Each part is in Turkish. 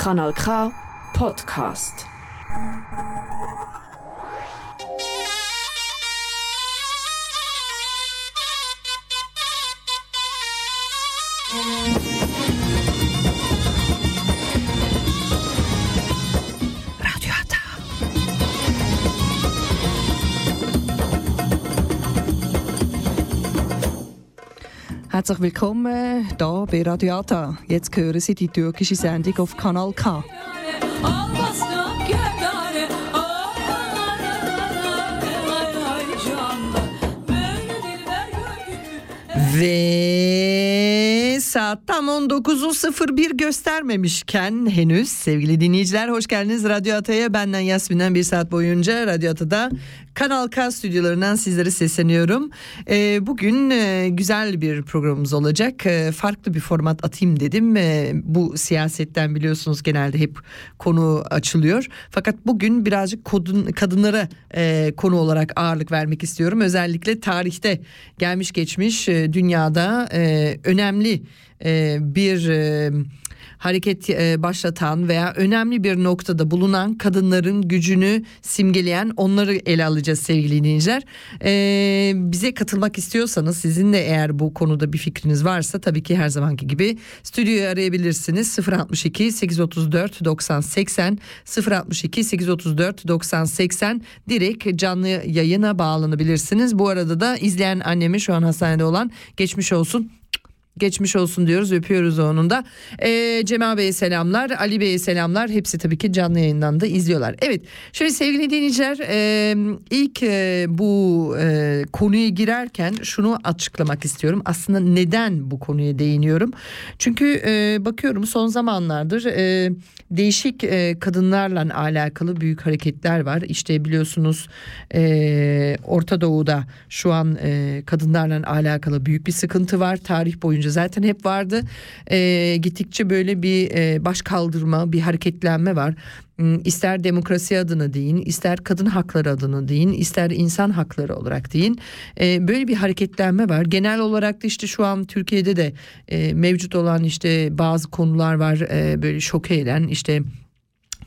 Kanal K Podcast. Herzlich willkommen hier bei Radio Ata. Jetzt hören Sie die türkische Sendung auf Kanal K. Ve saat tam 19.01 göstermemişken henüz sevgili dinleyiciler hoş geldiniz Radyo Ata'ya. Benden Yasmin'den bir saat boyunca Radyo Ata'da Kanal K stüdyolarından sizlere sesleniyorum. Ee, bugün e, güzel bir programımız olacak. E, farklı bir format atayım dedim. E, bu siyasetten biliyorsunuz genelde hep konu açılıyor. Fakat bugün birazcık kodun, kadınlara e, konu olarak ağırlık vermek istiyorum. Özellikle tarihte gelmiş geçmiş e, dünyada e, önemli e, bir... E, hareket e, başlatan veya önemli bir noktada bulunan kadınların gücünü simgeleyen onları ele alacağız sevgili dinleyiciler. E, bize katılmak istiyorsanız sizin de eğer bu konuda bir fikriniz varsa tabii ki her zamanki gibi stüdyoyu arayabilirsiniz 062 834 90 80 062 834 90 80 direkt canlı yayına bağlanabilirsiniz. Bu arada da izleyen annemi şu an hastanede olan geçmiş olsun geçmiş olsun diyoruz öpüyoruz onun da. Ee, Cemal Bey'e selamlar Ali Bey'e selamlar hepsi tabii ki canlı yayından da izliyorlar. Evet şöyle sevgili dinleyiciler e, ilk e, bu e, konuya girerken şunu açıklamak istiyorum. Aslında neden bu konuya değiniyorum? Çünkü e, bakıyorum son zamanlardır e, değişik e, kadınlarla alakalı büyük hareketler var. İşte biliyorsunuz e, Orta Doğu'da şu an e, kadınlarla alakalı büyük bir sıkıntı var. Tarih boyunca zaten hep vardı. E, gittikçe böyle bir e, baş kaldırma, bir hareketlenme var. Hmm, İster demokrasi adına deyin, ister kadın hakları adına deyin, ister insan hakları olarak deyin. E, böyle bir hareketlenme var. Genel olarak da işte şu an Türkiye'de de e, mevcut olan işte bazı konular var. E, böyle şok eden işte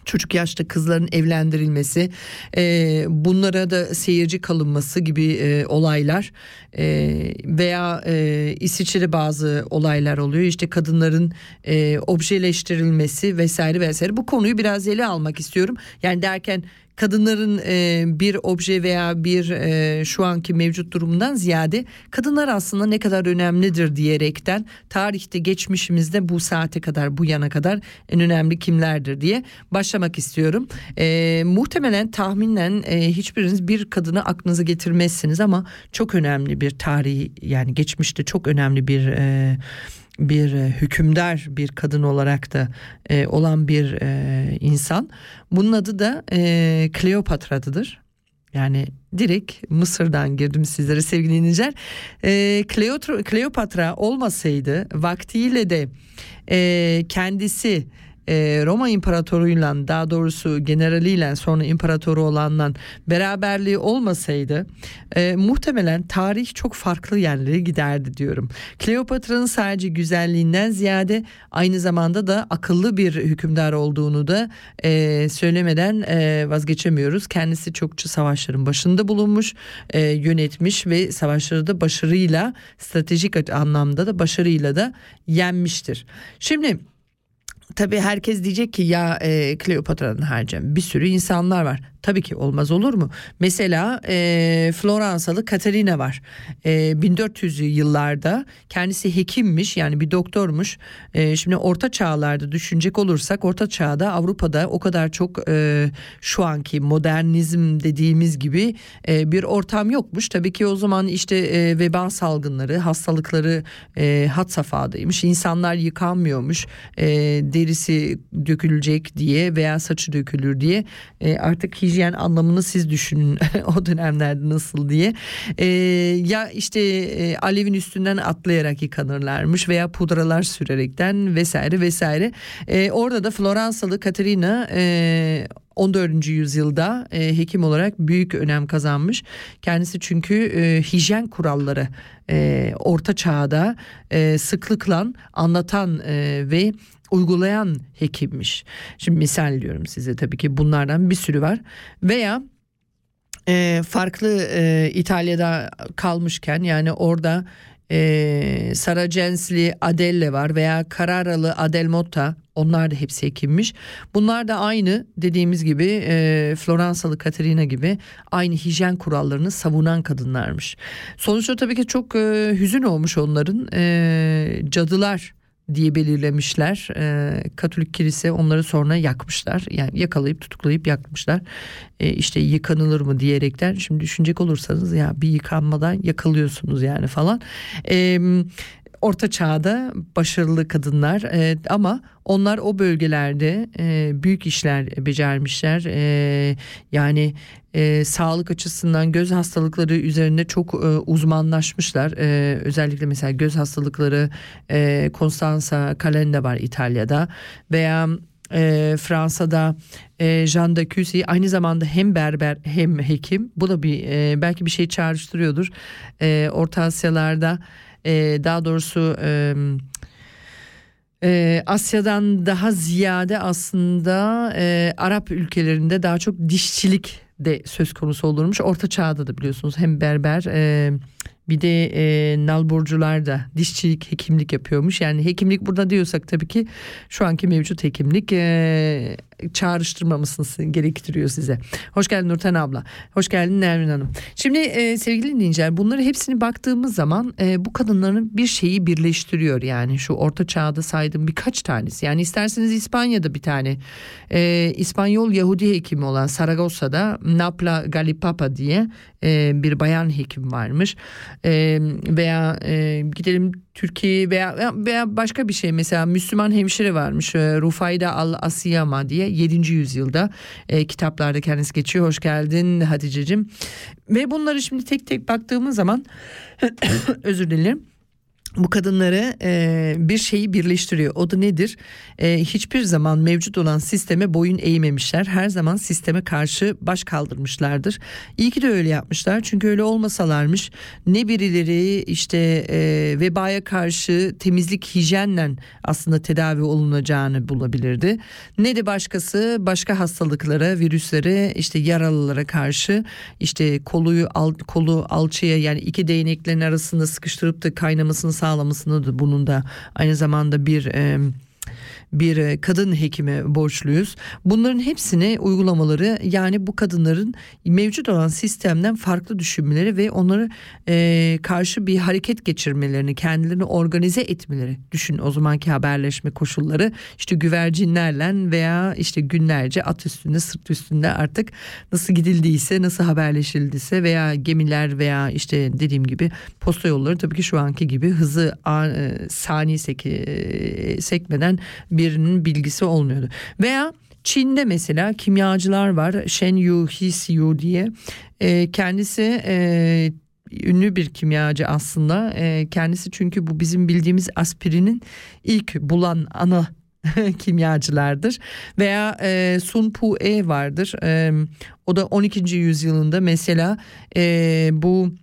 çocuk yaşta kızların evlendirilmesi e, bunlara da seyirci kalınması gibi e, olaylar e, veya e, İsviçre'de bazı olaylar oluyor. İşte kadınların e, objeleştirilmesi vesaire vesaire. Bu konuyu biraz ele almak istiyorum. Yani derken kadınların e, bir obje veya bir e, şu anki mevcut durumundan ziyade kadınlar aslında ne kadar önemlidir diyerekten tarihte geçmişimizde bu saate kadar bu yana kadar en önemli kimlerdir diye başlamak istiyorum. E, muhtemelen tahminen e, hiçbiriniz bir kadını aklınıza getirmezsiniz ama çok önemli bir tarihi yani geçmişte çok önemli bir e, bir e, hükümdar bir kadın olarak da e, olan bir e, insan. Bunun adı da e, Kleopatra'dır. Yani direkt Mısır'dan girdim sizlere sevgili dinleyiciler. E, Kleopatra olmasaydı vaktiyle de e, kendisi e, Roma İmparatoruyla daha doğrusu generaliyle sonra imparatoru olanla beraberliği olmasaydı e, muhtemelen tarih çok farklı yerlere giderdi diyorum. Kleopatra'nın sadece güzelliğinden ziyade aynı zamanda da akıllı bir hükümdar olduğunu da e, söylemeden e, vazgeçemiyoruz. Kendisi çokça savaşların başında bulunmuş, e, yönetmiş ve savaşları da başarıyla stratejik anlamda da başarıyla da yenmiştir. Şimdi tabii herkes diyecek ki ya e, Kleopatra'nın harcam bir sürü insanlar var. Tabii ki olmaz olur mu? Mesela e, Floransalı Katerina var. E, 1400'lü yıllarda kendisi hekimmiş yani bir doktormuş. E, şimdi orta çağlarda düşünecek olursak orta çağda Avrupa'da o kadar çok e, şu anki modernizm dediğimiz gibi e, bir ortam yokmuş. Tabii ki o zaman işte e, veba salgınları, hastalıkları e, hat safhadaymış. İnsanlar yıkanmıyormuş. E, derisi dökülecek diye veya saçı dökülür diye e, artık hijyen anlamını siz düşünün o dönemlerde nasıl diye. E, ya işte e, alevin üstünden atlayarak yıkanırlarmış veya pudralar sürerekten vesaire vesaire. E, orada da Floransalı Katerina e, 14. yüzyılda e, hekim olarak büyük önem kazanmış. Kendisi çünkü e, hijyen kuralları e, orta çağda e, sıklıkla anlatan e, ve uygulayan hekimmiş. Şimdi misal diyorum size tabii ki bunlardan bir sürü var. Veya e, farklı e, İtalya'da kalmışken yani orada e, Saracensli Adelle var veya Carraralı Adelmotta onlar da hepsi hekimmiş. Bunlar da aynı dediğimiz gibi e, Floransalı Katerina gibi aynı hijyen kurallarını savunan kadınlarmış. Sonuçta tabii ki çok e, hüzün olmuş onların e, cadılar diye belirlemişler. E, Katolik kilise onları sonra yakmışlar. Yani yakalayıp tutuklayıp yakmışlar. E, işte yıkanılır mı diyerekten şimdi düşünecek olursanız ya bir yıkanmadan yakalıyorsunuz yani falan. E, orta çağda başarılı kadınlar e, ama onlar o bölgelerde e, büyük işler becermişler. E, yani e, sağlık açısından göz hastalıkları üzerinde çok e, uzmanlaşmışlar. E, özellikle mesela göz hastalıkları e, Constanza Calenda var İtalya'da veya e, Fransa'da e, Jean de aynı zamanda hem berber hem hekim. Bu da bir e, belki bir şey çağrıştırıyordur. E, Orta Asyalarda e, daha doğrusu e, e, Asya'dan daha ziyade aslında e, Arap ülkelerinde daha çok dişçilik de söz konusu olurmuş. Orta çağda da biliyorsunuz hem berber e, bir de e, nalburcular da dişçilik, hekimlik yapıyormuş. Yani hekimlik burada diyorsak tabii ki şu anki mevcut hekimlik e, çağrıştırmamasını gerektiriyor size. Hoş geldin Nurten abla. Hoş geldin Nermin Hanım. Şimdi e, sevgili dinleyiciler bunları hepsini baktığımız zaman e, bu kadınların bir şeyi birleştiriyor. Yani şu orta çağda saydığım birkaç tanesi. Yani isterseniz İspanya'da bir tane e, İspanyol Yahudi hekimi olan Saragossa'da Napla Galipapa diye e, bir bayan hekim varmış. E, veya e, gidelim Türkiye veya veya başka bir şey mesela Müslüman hemşire varmış e, Rufayda Al Asiyama diye 7. yüzyılda e, kitaplarda kendisi geçiyor. Hoş geldin Hatice'cim. Ve bunları şimdi tek tek baktığımız zaman özür dilerim bu kadınları e, bir şeyi birleştiriyor. O da nedir? E, hiçbir zaman mevcut olan sisteme boyun eğmemişler. Her zaman sisteme karşı baş kaldırmışlardır. İyi ki de öyle yapmışlar. Çünkü öyle olmasalarmış ne birileri işte e, vebaya karşı temizlik hijyenle aslında tedavi olunacağını bulabilirdi. Ne de başkası başka hastalıklara, virüslere, işte yaralılara karşı işte koluyu al, kolu alçıya yani iki değneklerin arasında sıkıştırıp da kaynamasını sağlamasını da bunun da aynı zamanda bir e, bir e, kadın hekime borçluyuz. Bunların hepsini uygulamaları yani bu kadınların mevcut olan sistemden farklı düşünmeleri ve onları e, karşı bir hareket geçirmelerini, kendilerini organize etmeleri. Düşün o zamanki haberleşme koşulları işte güvercinlerle veya işte günlerce at üstünde, sırt üstünde artık nasıl gidildiyse, nasıl haberleşildiyse veya gemiler veya işte dediğim gibi posta yolları tabii ki şu anki gibi hızı e, sani sek, e, sekmeden bir birinin bilgisi olmuyordu. Veya Çin'de mesela kimyacılar var Shen Yu Hsiu diye e, kendisi e, ünlü bir kimyacı aslında e, kendisi çünkü bu bizim bildiğimiz aspirinin ilk bulan ana kimyacılardır veya e, Sun Pu E vardır e, o da 12. yüzyılında mesela e, bu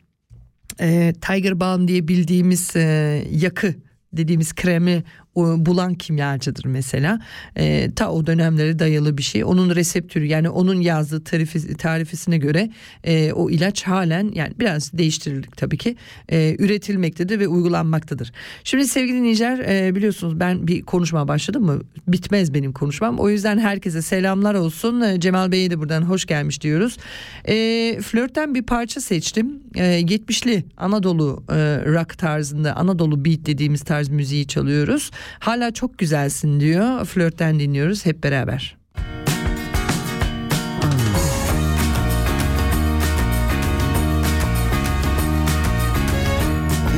e, Tiger Balm diye bildiğimiz e, yakı dediğimiz kremi bulan kimyacıdır mesela. E, ta o dönemlere dayalı bir şey. Onun reseptörü yani onun yazdığı tarifi, tarifesine göre e, o ilaç halen yani biraz değiştirildik tabii ki e, üretilmektedir ve uygulanmaktadır. Şimdi sevgili dinleyiciler e, biliyorsunuz ben bir konuşma başladım mı bitmez benim konuşmam. O yüzden herkese selamlar olsun. E, Cemal Bey'e de buradan hoş gelmiş diyoruz. E, flörtten bir parça seçtim. E, 70'li Anadolu e, rock tarzında Anadolu beat dediğimiz tarz müziği çalıyoruz. Hala çok güzelsin diyor. Flörtten dinliyoruz hep beraber.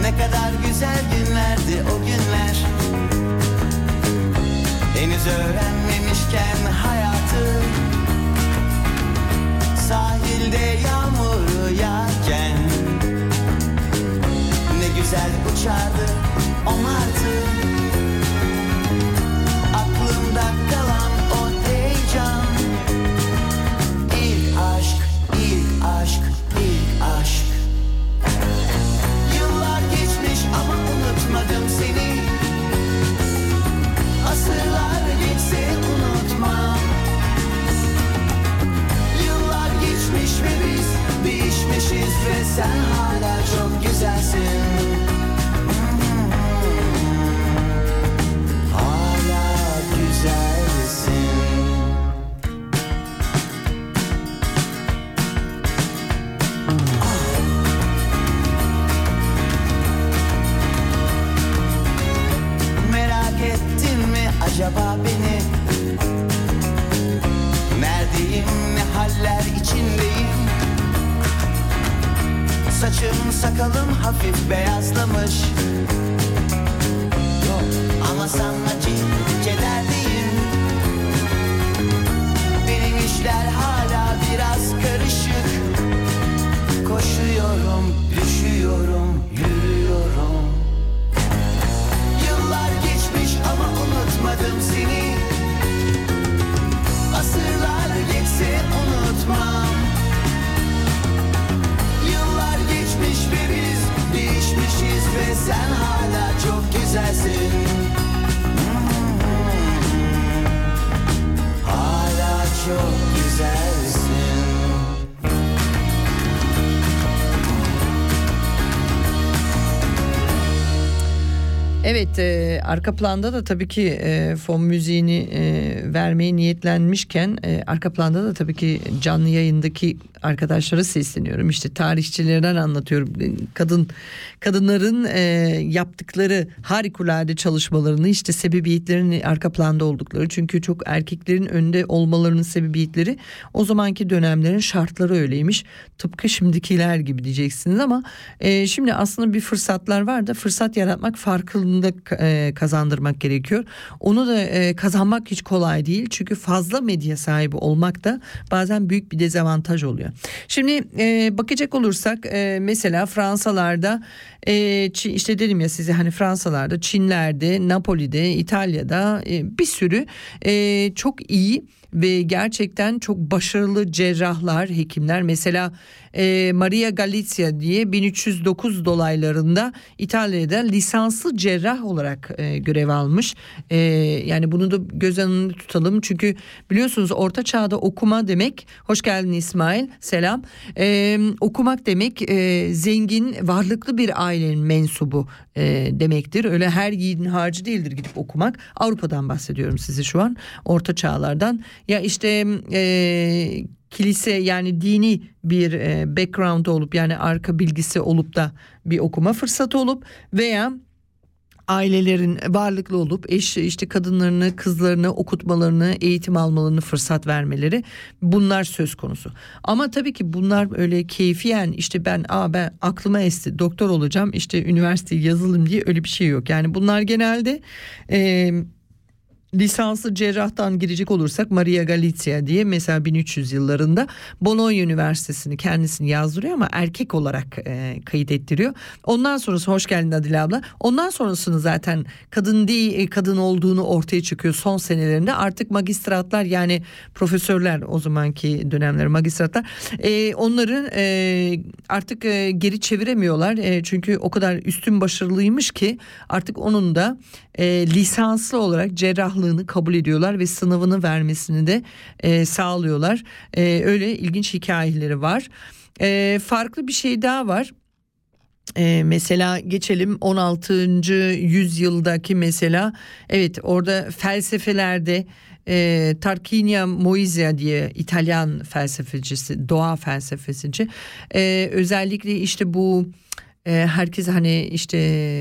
Ne kadar güzel günlerdi o günler Henüz öğrenmemişken hayatı Sahilde yağmur yağarken Ne güzel uçardı o ve sen hala çok güzelsin. Hala güzelsin. Merak ettin mi acaba beni? Neredeyim ne haller içindeyim? Saçım sakalım hafif beyazlamış arka planda da tabii ki e, fon müziğini e, vermeye niyetlenmişken e, arka planda da tabii ki canlı yayındaki arkadaşlara sesleniyorum. İşte tarihçilerden anlatıyorum. E, Kadın kadınların e, yaptıkları harikulade çalışmalarını işte sebebiyetlerin arka planda oldukları. Çünkü çok erkeklerin önde olmalarının sebebiyetleri o zamanki dönemlerin şartları öyleymiş. Tıpkı şimdikiler gibi diyeceksiniz ama e, şimdi aslında bir fırsatlar var da fırsat yaratmak farkında e, kazandırmak gerekiyor. Onu da e, kazanmak hiç kolay değil. Çünkü fazla medya sahibi olmak da bazen büyük bir dezavantaj oluyor. Şimdi e, bakacak olursak e, mesela Fransalarda e, işte dedim ya size hani Fransalarda, Çinler'de, Napoli'de, İtalya'da e, bir sürü e, çok iyi ve gerçekten çok başarılı cerrahlar, hekimler mesela e, Maria Galizia diye 1309 dolaylarında İtalya'da lisanslı cerrah olarak e, görev almış. E, yani bunu da göz önünde tutalım çünkü biliyorsunuz Orta Çağ'da okuma demek, hoş geldin İsmail, selam. E, okumak demek e, zengin, varlıklı bir ailenin mensubu e, demektir. Öyle her yiğidin harcı değildir gidip okumak. Avrupa'dan bahsediyorum size şu an, Orta Çağlardan. Ya işte e, kilise yani dini bir e, background olup yani arka bilgisi olup da bir okuma fırsatı olup veya ailelerin varlıklı olup eş işte kadınlarını kızlarını okutmalarını eğitim almalarını fırsat vermeleri bunlar söz konusu. Ama tabii ki bunlar öyle keyfiyen işte ben aa ben aklıma esti doktor olacağım işte üniversite yazılım diye öyle bir şey yok. Yani bunlar genelde eee lisanslı cerrahtan girecek olursak Maria Galizia diye mesela 1300 yıllarında Bologna Üniversitesi'ni kendisini yazdırıyor ama erkek olarak e, kayıt ettiriyor. Ondan sonrası hoş geldin Adile abla. Ondan sonrasını zaten kadın değil e, kadın olduğunu ortaya çıkıyor son senelerinde. Artık magistratlar yani profesörler o zamanki dönemler magistratlar e, onları e, artık e, geri çeviremiyorlar. E, çünkü o kadar üstün başarılıymış ki artık onun da e, lisanslı olarak cerrahlığını kabul ediyorlar ve sınavını vermesini de e, sağlıyorlar. E, öyle ilginç hikayeleri var. E, farklı bir şey daha var. Ee, mesela geçelim 16. yüzyıldaki mesela evet orada felsefelerde e, Tarquinio Moisia diye İtalyan felsefecisi doğa felsefecici e, özellikle işte bu herkes hani işte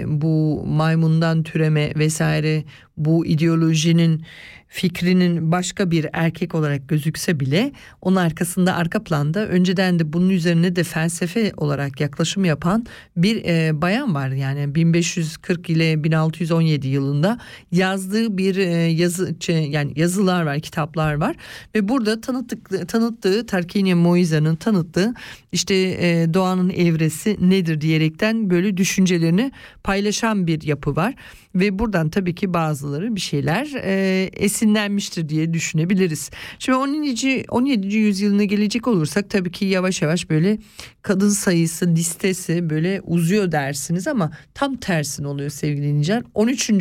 bu maymundan türeme vesaire bu ideolojinin fikrinin başka bir erkek olarak gözükse bile onun arkasında arka planda önceden de bunun üzerine de felsefe olarak yaklaşım yapan bir e, bayan var. Yani 1540 ile 1617 yılında yazdığı bir e, yazı yani yazılar var, kitaplar var ve burada tanıttık tanıttığı Tarquinio Moisa'nın tanıttığı işte e, doğanın evresi nedir diyerekten böyle düşüncelerini paylaşan bir yapı var ve buradan tabii ki bazıları bir şeyler e, esinlenmiştir diye düşünebiliriz. Şimdi 17. 17. yüzyılına gelecek olursak tabii ki yavaş yavaş böyle kadın sayısı listesi böyle uzuyor dersiniz ama tam tersine oluyor sevgili dinleyiciler. 13.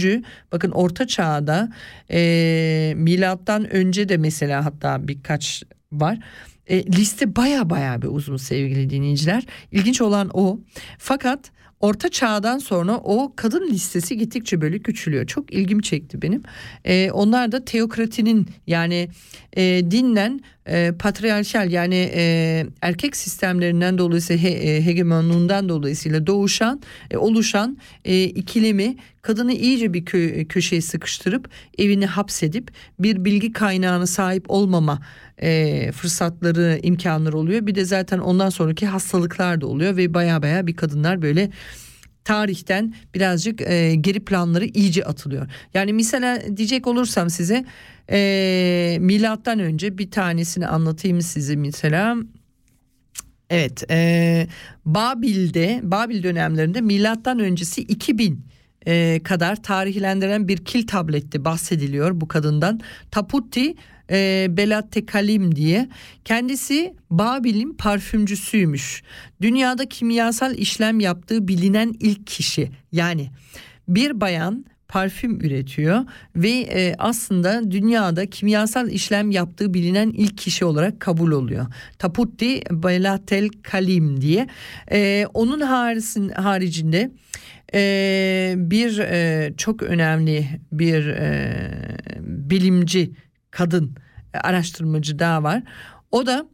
bakın orta çağda e, milattan önce de mesela hatta birkaç var. E, liste baya baya bir uzun sevgili dinleyiciler. İlginç olan o. Fakat Orta Çağ'dan sonra o kadın listesi gittikçe böyle küçülüyor. Çok ilgimi çekti benim. E, onlar da teokratinin yani e, dinlen e, patriarşal yani e, erkek sistemlerinden dolayısıyla he, e, hegemonluğundan dolayısıyla doğuşan e, oluşan e, ikilemi kadını iyice bir kö, köşeye sıkıştırıp evini hapsedip bir bilgi kaynağına sahip olmama e, fırsatları imkanları oluyor. Bir de zaten ondan sonraki hastalıklar da oluyor ve baya baya bir kadınlar böyle tarihten birazcık e, geri planları iyice atılıyor. Yani mesela diyecek olursam size e, milattan önce bir tanesini anlatayım size mesela. Evet e, Babil'de Babil dönemlerinde milattan öncesi 2000 e, kadar tarihlendiren bir kil tablette bahsediliyor bu kadından. Taputti e, Belat Kalim diye. Kendisi Babil'in parfümcüsüymüş. Dünyada kimyasal işlem yaptığı bilinen ilk kişi. Yani bir bayan parfüm üretiyor ve e, aslında dünyada kimyasal işlem yaptığı bilinen ilk kişi olarak kabul oluyor. Taputti Belatel Kalim diye. E, onun harisin, haricinde e, bir e, çok önemli bir e, bilimci kadın e, araştırmacı daha var. O da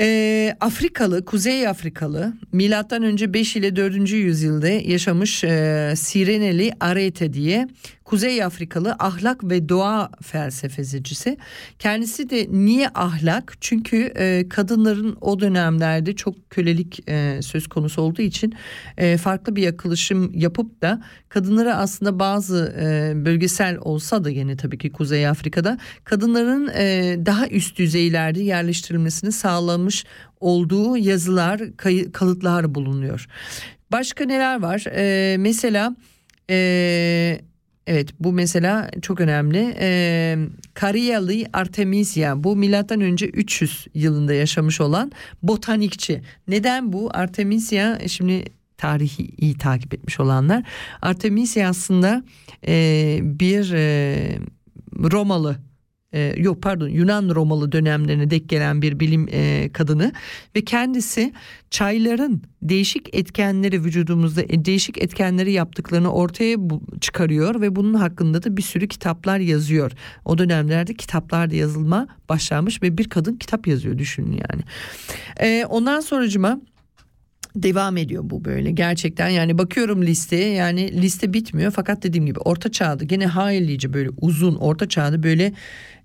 e, Afrikalı, Kuzey Afrikalı, milattan önce 5 ile 4. yüzyılda yaşamış e, Sireneli Arete diye Kuzey Afrikalı ahlak ve doğa felsefecisi. Kendisi de niye ahlak? Çünkü e, kadınların o dönemlerde çok kölelik e, söz konusu olduğu için e, farklı bir yaklaşım yapıp da kadınlara aslında bazı e, bölgesel olsa da yine tabii ki Kuzey Afrika'da kadınların e, daha üst düzeylerde yerleştirilmesini sağlamış olduğu yazılar, kayı, kalıtlar bulunuyor. Başka neler var? E, mesela e, Evet bu mesela çok önemli. Ee, Kariyali Artemisia bu milattan önce 300 yılında yaşamış olan botanikçi. Neden bu? Artemisia şimdi tarihi iyi takip etmiş olanlar. Artemisia aslında e, bir e, Romalı e, yok pardon Yunan Romalı dönemlerine dek gelen bir bilim e, kadını ve kendisi çayların değişik etkenleri vücudumuzda e, değişik etkenleri yaptıklarını ortaya bu, çıkarıyor ve bunun hakkında da bir sürü kitaplar yazıyor. O dönemlerde kitaplar da yazılma başlamış ve bir kadın kitap yazıyor düşünün yani. E, ondan sonracıma devam ediyor bu böyle gerçekten yani bakıyorum listeye yani liste bitmiyor fakat dediğim gibi orta çağda gene haylice böyle uzun orta çağda böyle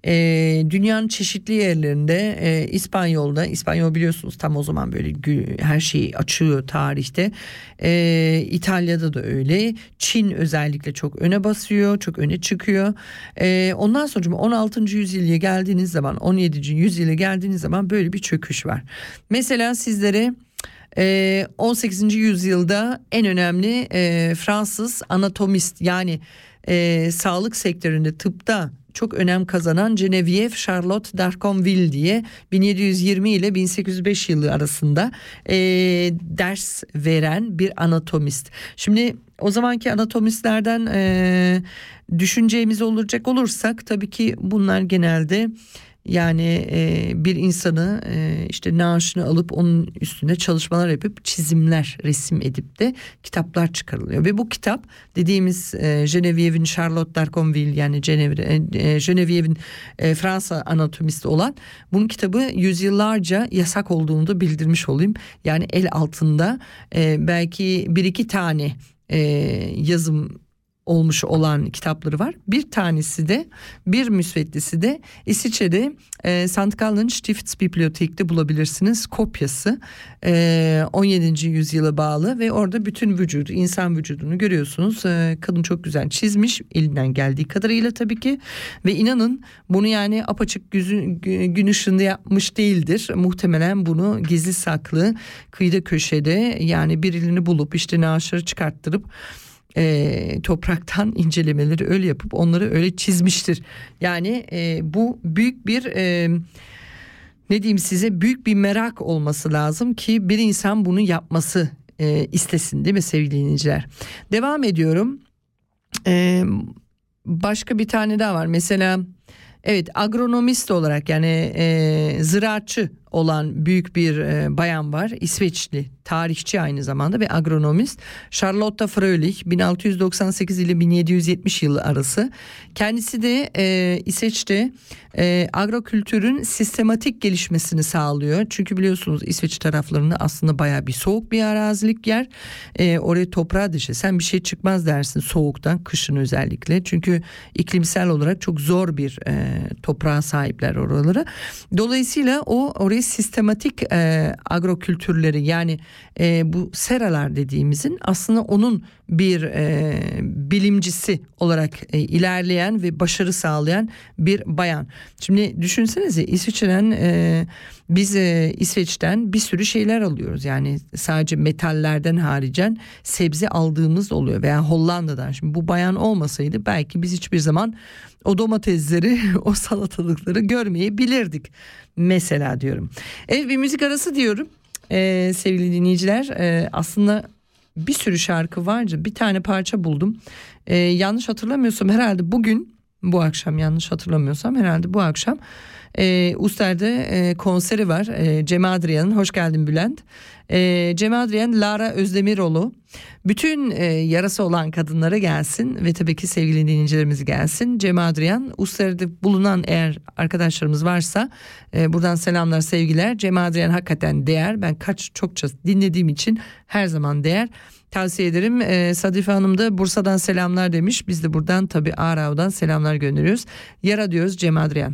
e, dünyanın çeşitli yerlerinde e, İspanyol'da İspanyol biliyorsunuz tam o zaman böyle her şeyi açıyor tarihte e, İtalya'da da öyle Çin özellikle çok öne basıyor çok öne çıkıyor e, ondan sonra 16. yüzyıla geldiğiniz zaman 17. yüzyıla geldiğiniz zaman böyle bir çöküş var mesela sizlere 18. Ee, yüzyılda en önemli e, Fransız anatomist yani e, sağlık sektöründe tıpta çok önem kazanan Genevieve Charlotte d'Arconville diye 1720 ile 1805 yılı arasında e, ders veren bir anatomist. Şimdi o zamanki anatomistlerden düşüneceğimiz olacak olursak tabii ki bunlar genelde yani e, bir insanı e, işte naaşını alıp onun üstünde çalışmalar yapıp çizimler resim edip de kitaplar çıkarılıyor. Ve bu kitap dediğimiz e, Genevieve'in Charlotte d'Arconville yani Genevieve'in e, e, Fransa anatomisti olan bunun kitabı yüzyıllarca yasak olduğunu da bildirmiş olayım. Yani el altında e, belki bir iki tane e, yazım olmuş olan kitapları var. Bir tanesi de bir müsveddesi de İsviçre'de e, St. Gallen Stiftsbibliotek'te bulabilirsiniz kopyası. E, 17. yüzyıla bağlı ve orada bütün vücudu insan vücudunu görüyorsunuz. E, kadın çok güzel çizmiş elinden geldiği kadarıyla tabii ki ve inanın bunu yani apaçık gün, gün ışığında yapmış değildir. Muhtemelen bunu gizli saklı kıyıda köşede yani birini bulup işte naaşları çıkarttırıp e, topraktan incelemeleri öyle yapıp onları öyle çizmiştir. Yani e, bu büyük bir e, ne diyeyim size büyük bir merak olması lazım ki bir insan bunu yapması e, istesin değil mi sevgili dinleyiciler? Devam ediyorum. E, başka bir tane daha var mesela evet agronomist olarak yani e, ziraatçı olan büyük bir e, bayan var. İsveçli, tarihçi aynı zamanda ve agronomist. Charlotte Fröhlich 1698 ile 1770 yılı arası. Kendisi de e, İsveç'te e, agrokültürün sistematik gelişmesini sağlıyor. Çünkü biliyorsunuz İsveç taraflarında aslında baya bir soğuk bir arazilik yer. E, oraya toprağa düşe sen bir şey çıkmaz dersin soğuktan kışın özellikle. Çünkü iklimsel olarak çok zor bir e, toprağa sahipler oraları. Dolayısıyla o sistematik e, agrokültürleri yani e, bu seralar dediğimizin aslında onun bir e, bilimcisi olarak e, ilerleyen ve başarı sağlayan bir bayan. Şimdi düşünsenize İsviçre'den e, biz e, İsveç'ten bir sürü şeyler alıyoruz. Yani sadece metallerden haricen sebze aldığımız oluyor veya Hollanda'dan. Şimdi bu bayan olmasaydı belki biz hiçbir zaman o domatesleri, o salatalıkları görmeyebilirdik. Mesela diyorum. Evet bir müzik arası diyorum. Ee, sevgili dinleyiciler e, aslında bir sürü şarkı vardı. Bir tane parça buldum. Ee, yanlış hatırlamıyorsam herhalde bugün bu akşam yanlış hatırlamıyorsam herhalde bu akşam e, Uster'de e, konseri var. E, Cem Adrian'ın. Hoş geldin Bülent. E, Cem Adrian, Lara Özdemiroğlu. Bütün e, yarası olan kadınlara gelsin ve tabii ki sevgili dinleyicilerimiz gelsin. Cem Adrian, Uster'de bulunan eğer arkadaşlarımız varsa e, buradan selamlar sevgiler. Cem Adrian hakikaten değer. Ben kaç çokça dinlediğim için her zaman değer tavsiye ederim. Ee, Sadife Hanım da Bursa'dan selamlar demiş. Biz de buradan tabii Ağrağ'dan selamlar gönderiyoruz. Yara diyoruz Cem Adrian.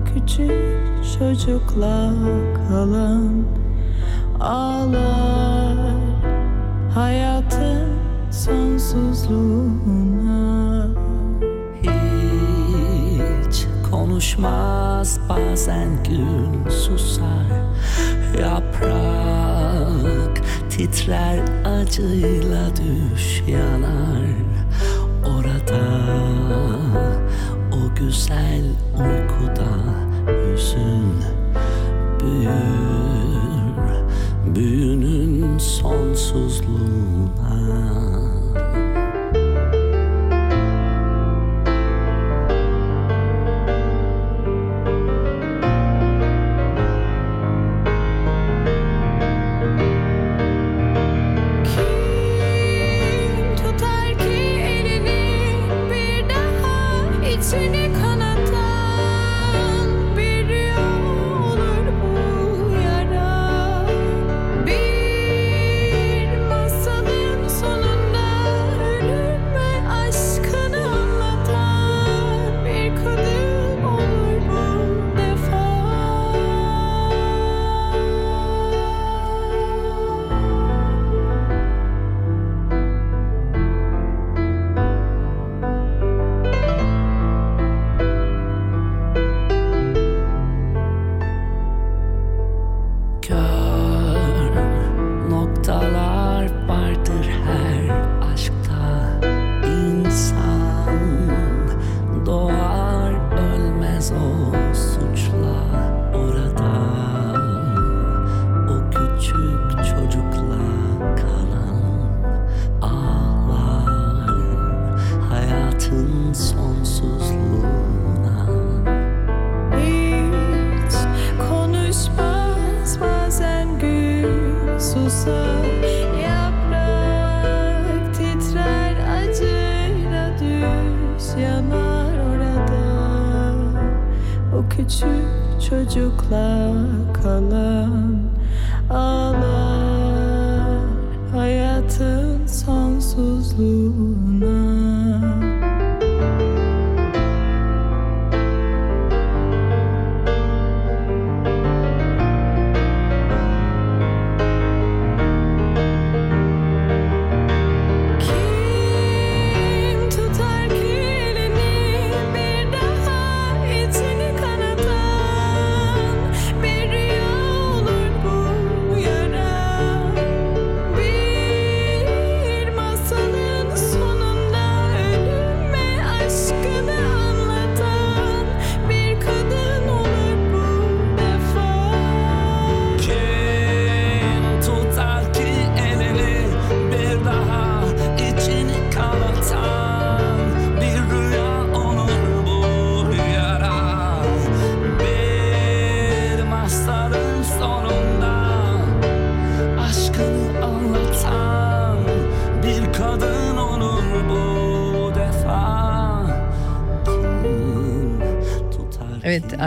küçük çocukla kalan ağlar hayatın sonsuzluğuna. Hiç konuşmaz bazen gün susar Yaprak titrer acıyla düş yanar. Orada o güzel uykuda yüzün büyür. Büyünün sonsuzluğuna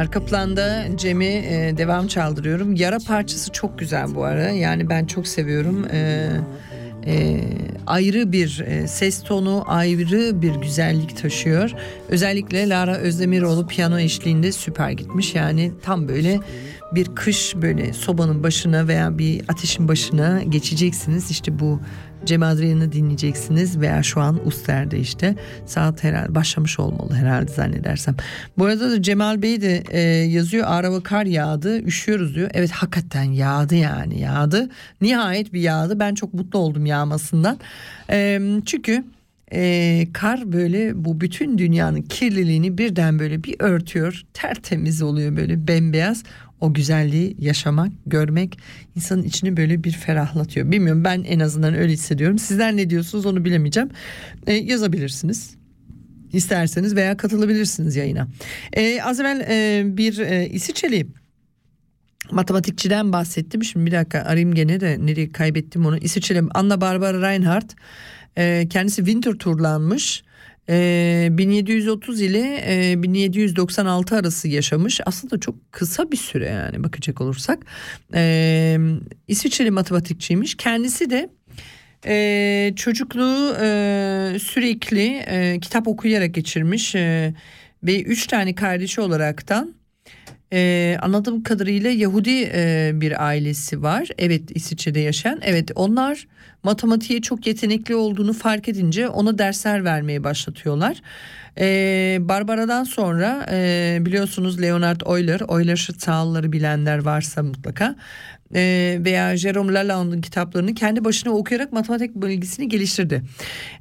arka planda Cem'i e, devam çaldırıyorum. Yara parçası çok güzel bu ara. Yani ben çok seviyorum. E, e, ayrı bir e, ses tonu, ayrı bir güzellik taşıyor. Özellikle Lara Özdemiroğlu piyano eşliğinde süper gitmiş. Yani tam böyle bir kış böyle sobanın başına veya bir ateşin başına geçeceksiniz. İşte bu Cem Adrian'ı dinleyeceksiniz veya şu an Uster'de işte saat herhalde başlamış olmalı herhalde zannedersem. Bu arada da Cemal Bey de e, yazıyor araba kar yağdı üşüyoruz diyor. Evet hakikaten yağdı yani yağdı. Nihayet bir yağdı ben çok mutlu oldum yağmasından. E, çünkü e, kar böyle bu bütün dünyanın kirliliğini birden böyle bir örtüyor. Tertemiz oluyor böyle bembeyaz o güzelliği yaşamak, görmek insanın içini böyle bir ferahlatıyor. Bilmiyorum ben en azından öyle hissediyorum. Sizler ne diyorsunuz onu bilemeyeceğim. E, yazabilirsiniz isterseniz veya katılabilirsiniz yayına. E, az evvel e, bir e, İsviçreli matematikçiden bahsettim. Şimdi bir dakika arayayım gene de nereye kaybettim onu. İsviçreli Anna Barbara Reinhardt e, kendisi winter turlanmış. E, 1730 ile e, 1796 arası yaşamış. Aslında çok kısa bir süre yani bakacak olursak. E, İsviçreli matematikçiymiş. Kendisi de e, çocukluğu e, sürekli e, kitap okuyarak geçirmiş. E, ve üç tane kardeşi olaraktan ee, anladığım kadarıyla Yahudi e, bir ailesi var. Evet İsviçre'de yaşayan. Evet onlar matematiğe çok yetenekli olduğunu fark edince ona dersler vermeye başlatıyorlar. Ee, Barbara'dan sonra e, biliyorsunuz Leonard Euler, Euler sağları bilenler varsa mutlaka e, veya Jerome Lalande'ın kitaplarını kendi başına okuyarak matematik bilgisini geliştirdi.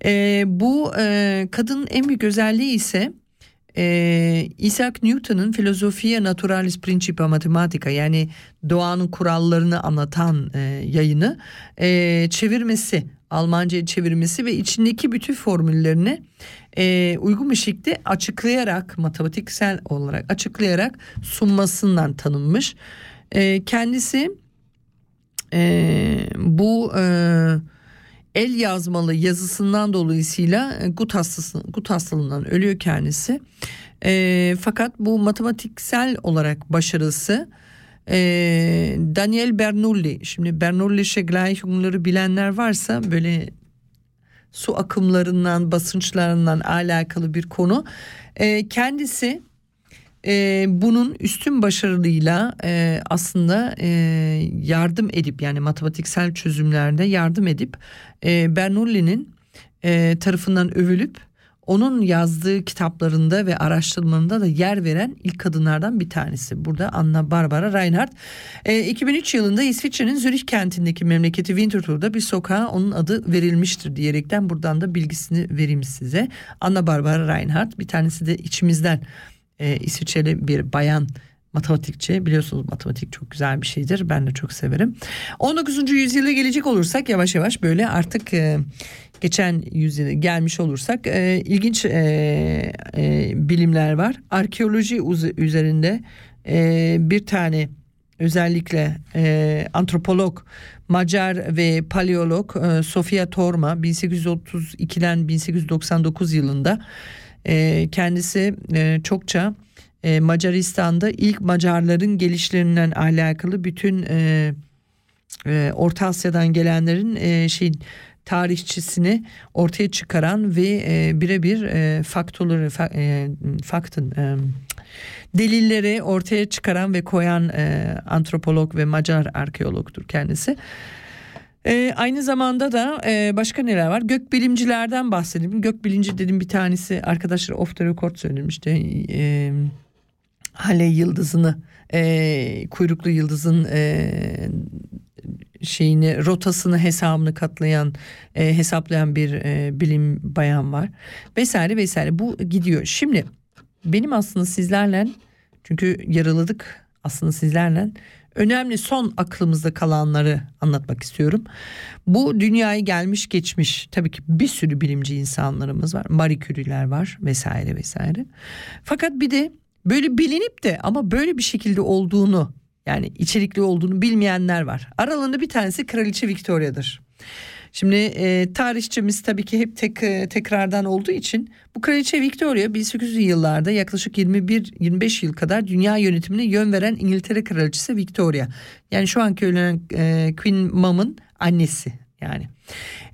E, bu e, kadının en büyük özelliği ise ee, Isaac Newton'un Filosofia Naturalis Principia Mathematica yani doğanın kurallarını anlatan e, yayını e, çevirmesi Almanca'ya çevirmesi ve içindeki bütün formüllerini e, uygun bir şekilde açıklayarak matematiksel olarak açıklayarak sunmasından tanınmış. E, kendisi e, bu e, el yazmalı yazısından dolayısıyla e, gut, hastası, gut hastalığından ölüyor kendisi. E, fakat bu matematiksel olarak başarısı e, Daniel Bernoulli şimdi Bernoulli Gleichung'ları bilenler varsa böyle su akımlarından basınçlarından alakalı bir konu. E, kendisi e, bunun üstün başarılıyla e, aslında e, yardım edip yani matematiksel çözümlerde yardım edip e, Bernoulli'nin e, tarafından övülüp onun yazdığı kitaplarında ve araştırmalarında da yer veren ilk kadınlardan bir tanesi. Burada Anna Barbara Reinhardt. E, 2003 yılında İsviçre'nin Zürich kentindeki memleketi Winterthur'da bir sokağa onun adı verilmiştir diyerekten buradan da bilgisini vereyim size. Anna Barbara Reinhardt bir tanesi de içimizden e, İsviçreli bir bayan matematikçi. Biliyorsunuz matematik çok güzel bir şeydir. Ben de çok severim. 19. yüzyıla gelecek olursak yavaş yavaş böyle artık e, geçen yüzyıla gelmiş olursak e, ilginç e, e, bilimler var. Arkeoloji üzerinde e, bir tane özellikle e, antropolog Macar ve paleolog e, Sofia Torma 1832'den 1899 yılında e, kendisi e, çokça e, Macaristan'da ilk Macarların gelişlerinden alakalı bütün e, e, Orta Asya'dan gelenlerin şey tarihçisini ortaya çıkaran ve birebir e, faktoları fa, faktın delilleri ortaya çıkaran ve koyan antropolog ve Macar arkeologtur kendisi. E, aynı zamanda da e, başka neler var? Gökbilimcilerden bahsedelim. Gökbilimci dedim bir tanesi arkadaşlar off the record söylemişti. E, Hale yıldızını e, kuyruklu yıldızın e, şeyini rotasını hesabını katlayan e, hesaplayan bir e, bilim bayan var vesaire vesaire bu gidiyor. Şimdi benim aslında sizlerle çünkü yaraladık aslında sizlerle önemli son aklımızda kalanları anlatmak istiyorum. Bu dünyayı gelmiş geçmiş tabii ki bir sürü bilimci insanlarımız var. Marie Curie'ler var vesaire vesaire. Fakat bir de böyle bilinip de ama böyle bir şekilde olduğunu yani içerikli olduğunu bilmeyenler var. Aralarında bir tanesi Kraliçe Victoria'dır. Şimdi e, tarihçimiz tabii ki hep tek e, tekrardan olduğu için bu kraliçe Victoria 1800'lü yıllarda yaklaşık 21-25 yıl kadar dünya yönetimine yön veren İngiltere kraliçesi Victoria. Yani şu anki ölen e, Queen Mom'un annesi yani.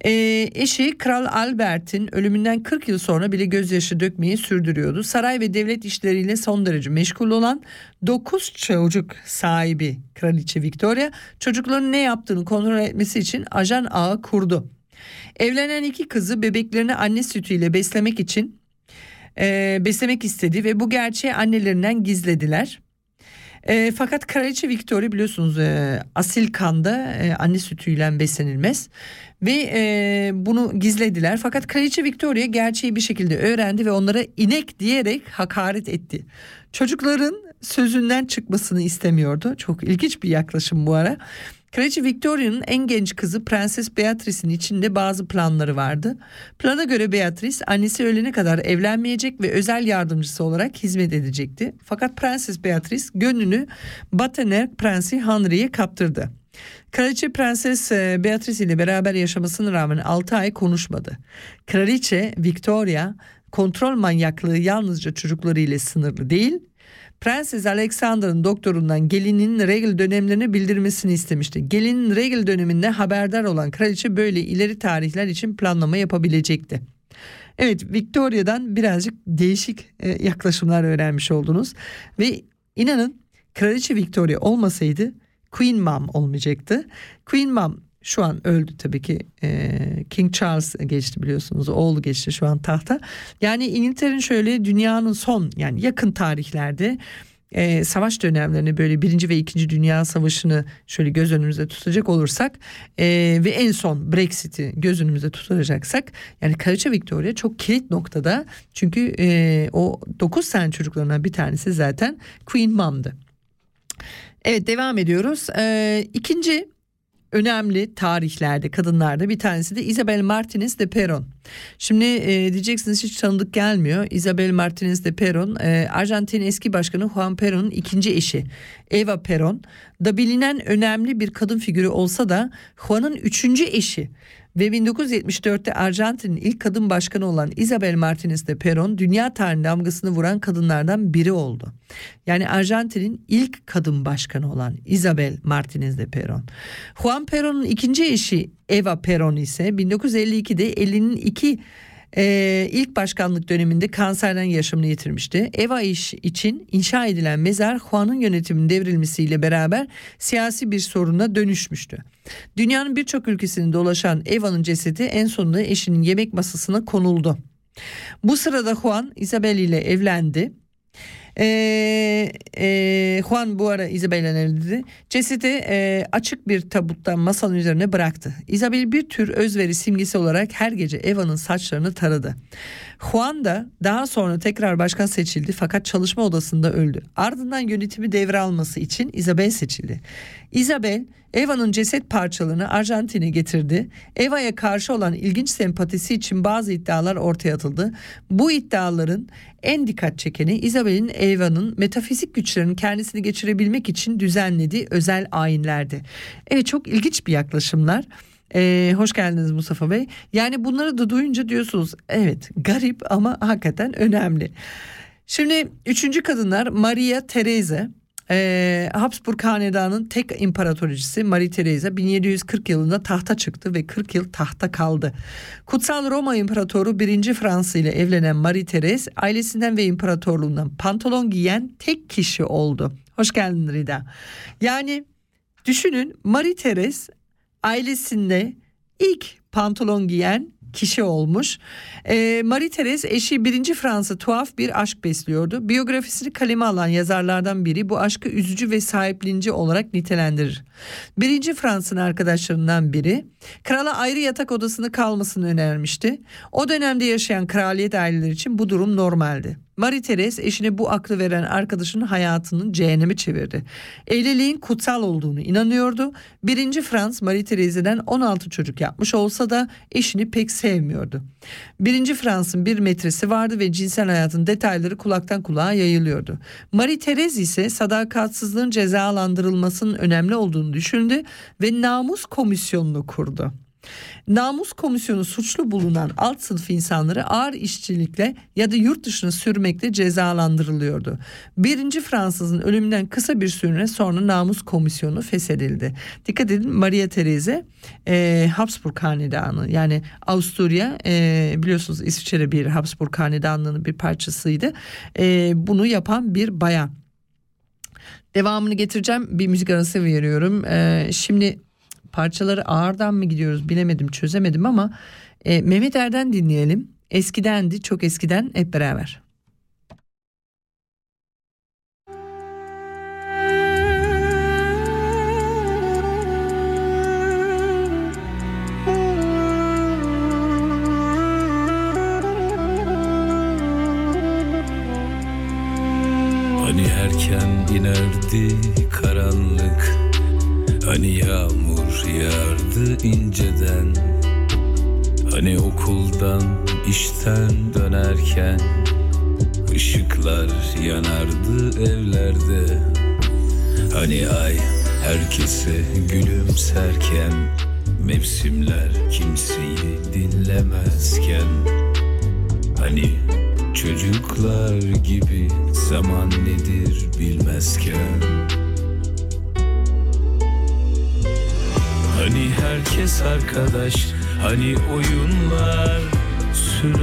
E, eşi Kral Albert'in ölümünden 40 yıl sonra bile gözyaşı dökmeyi sürdürüyordu. Saray ve devlet işleriyle son derece meşgul olan 9 çocuk sahibi Kraliçe Victoria çocukların ne yaptığını kontrol etmesi için ajan ağı kurdu. Evlenen iki kızı bebeklerini anne sütüyle beslemek için e, beslemek istedi ve bu gerçeği annelerinden gizlediler. E, fakat Kraliçe Victoria biliyorsunuz e, asil kanda e, anne sütüyle beslenilmez ve e, bunu gizlediler. Fakat Kraliçe Victoria gerçeği bir şekilde öğrendi ve onlara inek diyerek hakaret etti. Çocukların sözünden çıkmasını istemiyordu. Çok ilginç bir yaklaşım bu ara. Kraliçe Victoria'nın en genç kızı Prenses Beatrice'in içinde bazı planları vardı. Plana göre Beatrice annesi ölene kadar evlenmeyecek ve özel yardımcısı olarak hizmet edecekti. Fakat Prenses Beatrice gönlünü Battenberg Prensi Henry'e kaptırdı. Kraliçe Prenses e, Beatrice ile beraber yaşamasına rağmen 6 ay konuşmadı. Kraliçe Victoria kontrol manyaklığı yalnızca çocukları ile sınırlı değil, Prenses Alexander'ın doktorundan gelinin regl dönemlerini bildirmesini istemişti. Gelinin regl döneminde haberdar olan kraliçe böyle ileri tarihler için planlama yapabilecekti. Evet Victoria'dan birazcık değişik e, yaklaşımlar öğrenmiş oldunuz ve inanın kraliçe Victoria olmasaydı Queen Mom olmayacaktı. Queen Mom şu an öldü tabii ki e, King Charles geçti biliyorsunuz oğlu geçti şu an tahta. Yani İngiltere'nin şöyle dünyanın son yani yakın tarihlerde e, savaş dönemlerini böyle birinci ve ikinci dünya savaşını şöyle göz önümüzde tutacak olursak e, ve en son Brexit'i göz önümüzde tutacaksak yani Kraliçe Victoria çok kilit noktada çünkü e, o 9 tane çocuklarından bir tanesi zaten Queen Mom'dı. Evet devam ediyoruz. Ee, ikinci önemli tarihlerde kadınlarda bir tanesi de Isabel Martinez de Peron. Şimdi e, diyeceksiniz hiç tanıdık gelmiyor. Isabel Martinez de Peron e, Arjantin eski başkanı Juan Peron'un ikinci eşi. Eva Peron da bilinen önemli bir kadın figürü olsa da Juan'ın üçüncü eşi ve 1974'te Arjantin'in ilk kadın başkanı olan Isabel Martinez de Peron dünya tarihine damgasını vuran kadınlardan biri oldu. Yani Arjantin'in ilk kadın başkanı olan Isabel Martinez de Peron. Juan Peron'un ikinci eşi Eva Peron ise 1952'de elinin iki ee, ilk başkanlık döneminde kanserden yaşamını yitirmişti. Eva iş için inşa edilen mezar Juan'ın yönetiminin devrilmesiyle beraber siyasi bir soruna dönüşmüştü. Dünyanın birçok ülkesinde dolaşan Eva'nın cesedi en sonunda eşinin yemek masasına konuldu. Bu sırada Juan Isabel ile evlendi ee, e, Juan bu ara Isabel'le evlendi. Cesedi e, açık bir tabuttan masanın üzerine bıraktı. Isabel bir tür özveri simgesi olarak her gece Eva'nın saçlarını taradı. Juan da daha sonra tekrar başkan seçildi fakat çalışma odasında öldü. Ardından yönetimi devralması için Isabel seçildi. Isabel Eva'nın ceset parçalarını Arjantin'e getirdi. Eva'ya karşı olan ilginç sempatisi için bazı iddialar ortaya atıldı. Bu iddiaların en dikkat çekeni Isabel'in Eva'nın metafizik güçlerini kendisini geçirebilmek için düzenlediği özel ayinlerdi. Evet çok ilginç bir yaklaşımlar. Ee, hoş geldiniz Mustafa Bey. Yani bunları da duyunca diyorsunuz evet garip ama hakikaten önemli. Şimdi üçüncü kadınlar Maria Therese ee, Habsburg Hanedanı'nın tek imparatoricisi Marie Theresa 1740 yılında tahta çıktı ve 40 yıl tahta kaldı. Kutsal Roma İmparatoru 1. Fransa ile evlenen Marie Therese ailesinden ve imparatorluğundan pantolon giyen tek kişi oldu. Hoş geldin Rida. Yani düşünün Marie Therese ailesinde ilk pantolon giyen kişi olmuş. E, Marie Therese eşi 1. Fransa tuhaf bir aşk besliyordu. Biyografisini kaleme alan yazarlardan biri bu aşkı üzücü ve sahiplinci olarak nitelendirir. 1. Fransa'nın arkadaşlarından biri krala ayrı yatak odasını kalmasını önermişti. O dönemde yaşayan kraliyet aileleri için bu durum normaldi. Marie Therese eşine bu aklı veren arkadaşının hayatının cehennemi çevirdi. Evliliğin kutsal olduğunu inanıyordu. Birinci Frans Marie Therese'den 16 çocuk yapmış olsa da eşini pek sevmiyordu. Birinci Frans'ın bir metresi vardı ve cinsel hayatın detayları kulaktan kulağa yayılıyordu. Marie Therese ise sadakatsizliğin cezalandırılmasının önemli olduğunu düşündü ve namus komisyonunu kurdu. Namus komisyonu suçlu bulunan alt sınıf insanları ağır işçilikle ya da yurt dışına sürmekle cezalandırılıyordu. Birinci Fransızın ölümünden kısa bir süre sonra namus komisyonu feshedildi. Dikkat edin Maria Therese e, Habsburg hanedanı yani Avusturya e, biliyorsunuz İsviçre bir Habsburg hanedanlığının bir parçasıydı. E, bunu yapan bir bayan. Devamını getireceğim bir müzik arası veriyorum. E, şimdi parçaları ağırdan mı gidiyoruz bilemedim çözemedim ama e, Mehmet Er'den dinleyelim. Eskidendi çok eskiden hep beraber. Hani erken inerdi karanlık Hani yağmur yağardı inceden Hani okuldan işten dönerken ışıklar yanardı evlerde. Hani ay herkese gülümserken Mevsimler kimseyi dinlemezken Hani çocuklar gibi zaman nedir bilmezken Hani herkes arkadaş Hani oyunlar sürerken.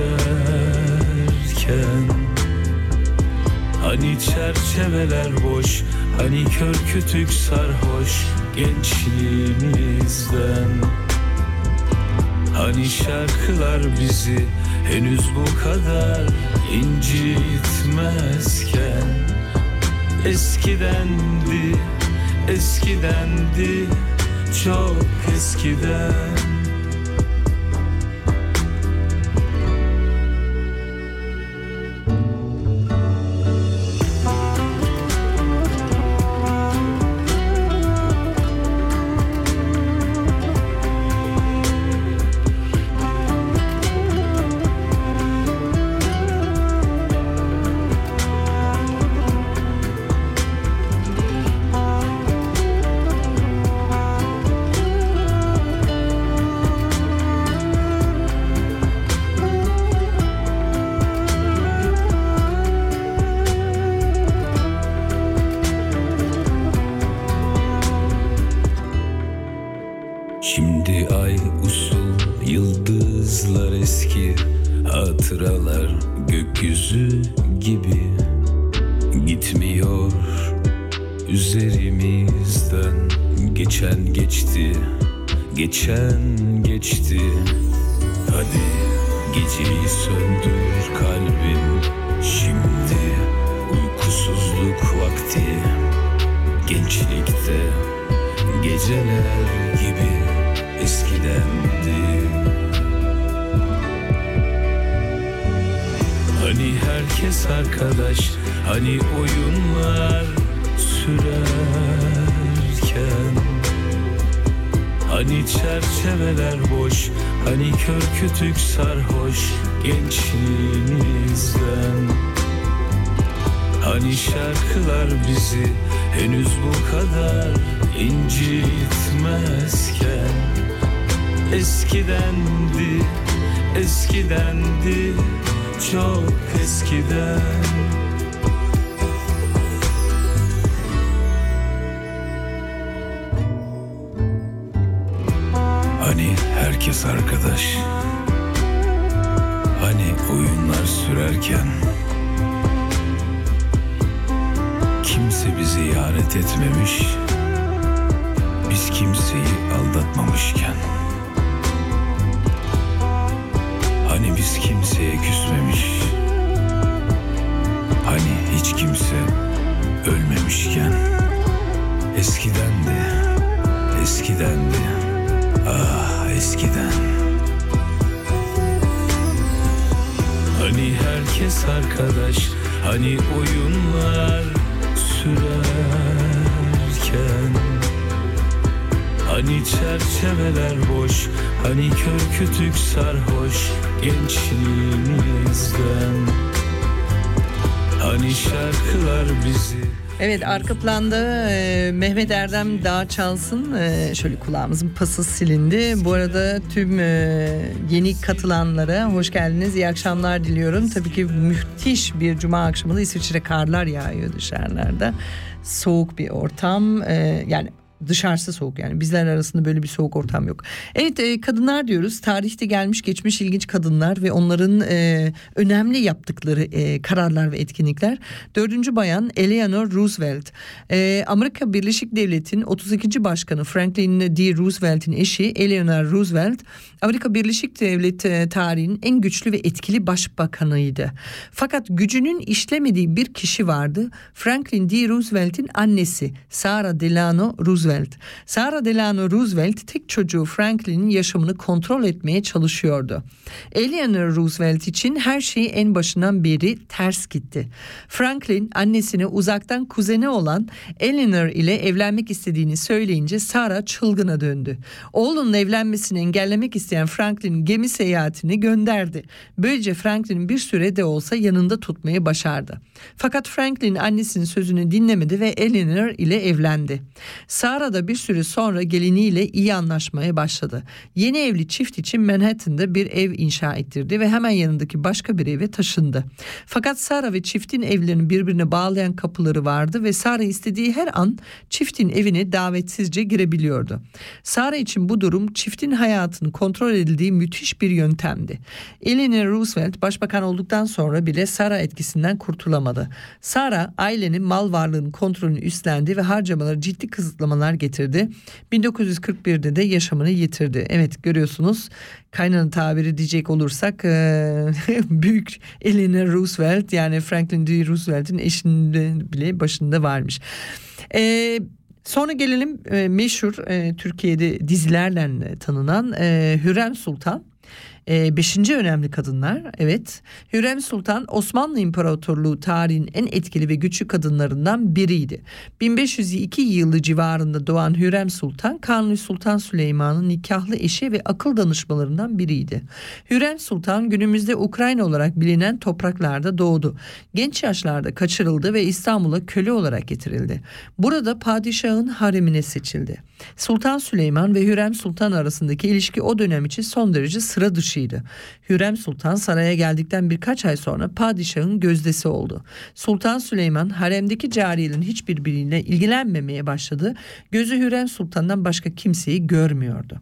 Hani çerçeveler boş Hani kör kütük sarhoş gençliğimizden. Hani şarkılar bizi henüz bu kadar incitmezken. Eskidendi, eskidendi, çok eskiden Hani şarkılar bizi henüz bu kadar incitmezken. Eskidendi, eskidendi, çok eskiden. Hani herkes arkadaş. Hani oyunlar sürerken Kimse bizi ihanet etmemiş. Biz kimseyi aldatmamışken. Hani biz kimseye küsmemiş. Hani hiç kimse ölmemişken. Eskiden de Eskiden de. Ah eskiden. Hani herkes arkadaş Hani oyunlar sürerken. Hani çerçeveler boş Hani kör kütük sarhoş Gençliğimizden. Hani şarkılar bizi Evet arka planda e, Mehmet Erdem Dağ çalsın. E, şöyle kulağımızın pası silindi. Bu arada tüm e, yeni katılanlara hoş geldiniz. İyi akşamlar diliyorum. Tabii ki müthiş bir cuma akşamı da İsviçre karlar yağıyor dışarılarda. Soğuk bir ortam. E, yani Dışarısı soğuk yani bizler arasında böyle bir soğuk ortam yok. Evet e, kadınlar diyoruz tarihte gelmiş geçmiş ilginç kadınlar ve onların e, önemli yaptıkları e, kararlar ve etkinlikler. Dördüncü bayan Eleanor Roosevelt e, Amerika Birleşik Devleti'nin 32. başkanı Franklin D. Roosevelt'in eşi Eleanor Roosevelt Amerika Birleşik Devleti e, tarihinin en güçlü ve etkili başbakanıydı. Fakat gücünün işlemediği bir kişi vardı. Franklin D. Roosevelt'in annesi Sarah Delano Roosevelt. Sarah Delano Roosevelt tek çocuğu Franklin'in yaşamını kontrol etmeye çalışıyordu. Eleanor Roosevelt için her şey en başından beri ters gitti. Franklin annesine uzaktan kuzeni olan Eleanor ile evlenmek istediğini söyleyince Sarah çılgına döndü. Oğlunun evlenmesini engellemek isteyen Franklin gemi seyahatini gönderdi. Böylece Franklin'in bir süre de olsa yanında tutmayı başardı. Fakat Franklin annesinin sözünü dinlemedi ve Eleanor ile evlendi. Sarah da bir süre sonra geliniyle iyi anlaşmaya başladı. Yeni evli çift için Manhattan'da bir ev inşa ettirdi ve hemen yanındaki başka bir eve taşındı. Fakat Sarah ve çiftin evlerini birbirine bağlayan kapıları vardı ve Sarah istediği her an çiftin evine davetsizce girebiliyordu. Sarah için bu durum çiftin hayatını kontrol edildiği müthiş bir yöntemdi. Eleanor Roosevelt başbakan olduktan sonra bile Sarah etkisinden kurtulamadı. Sarah ailenin mal varlığının kontrolünü üstlendi ve harcamaları ciddi kısıtlamalar getirdi. 1941'de de yaşamını yitirdi. Evet görüyorsunuz kaynana tabiri diyecek olursak e, büyük Eleanor Roosevelt yani Franklin D. Roosevelt'in eşinin bile başında varmış. E, Sonra gelelim e, meşhur e, Türkiye'de dizilerle tanınan e, Hürrem Sultan. E, beşinci önemli kadınlar evet Hürrem Sultan Osmanlı İmparatorluğu tarihin en etkili ve güçlü kadınlarından biriydi. 1502 yılı civarında doğan Hürrem Sultan Kanuni Sultan Süleyman'ın nikahlı eşi ve akıl danışmalarından biriydi. Hürrem Sultan günümüzde Ukrayna olarak bilinen topraklarda doğdu. Genç yaşlarda kaçırıldı ve İstanbul'a köle olarak getirildi. Burada padişahın haremine seçildi. Sultan Süleyman ve Hürrem Sultan arasındaki ilişki o dönem için son derece sıra dışıydı. Hürrem Sultan saraya geldikten birkaç ay sonra padişahın gözdesi oldu. Sultan Süleyman haremdeki cariyelerin hiçbirbiriyle ilgilenmemeye başladı. Gözü Hürrem Sultan'dan başka kimseyi görmüyordu.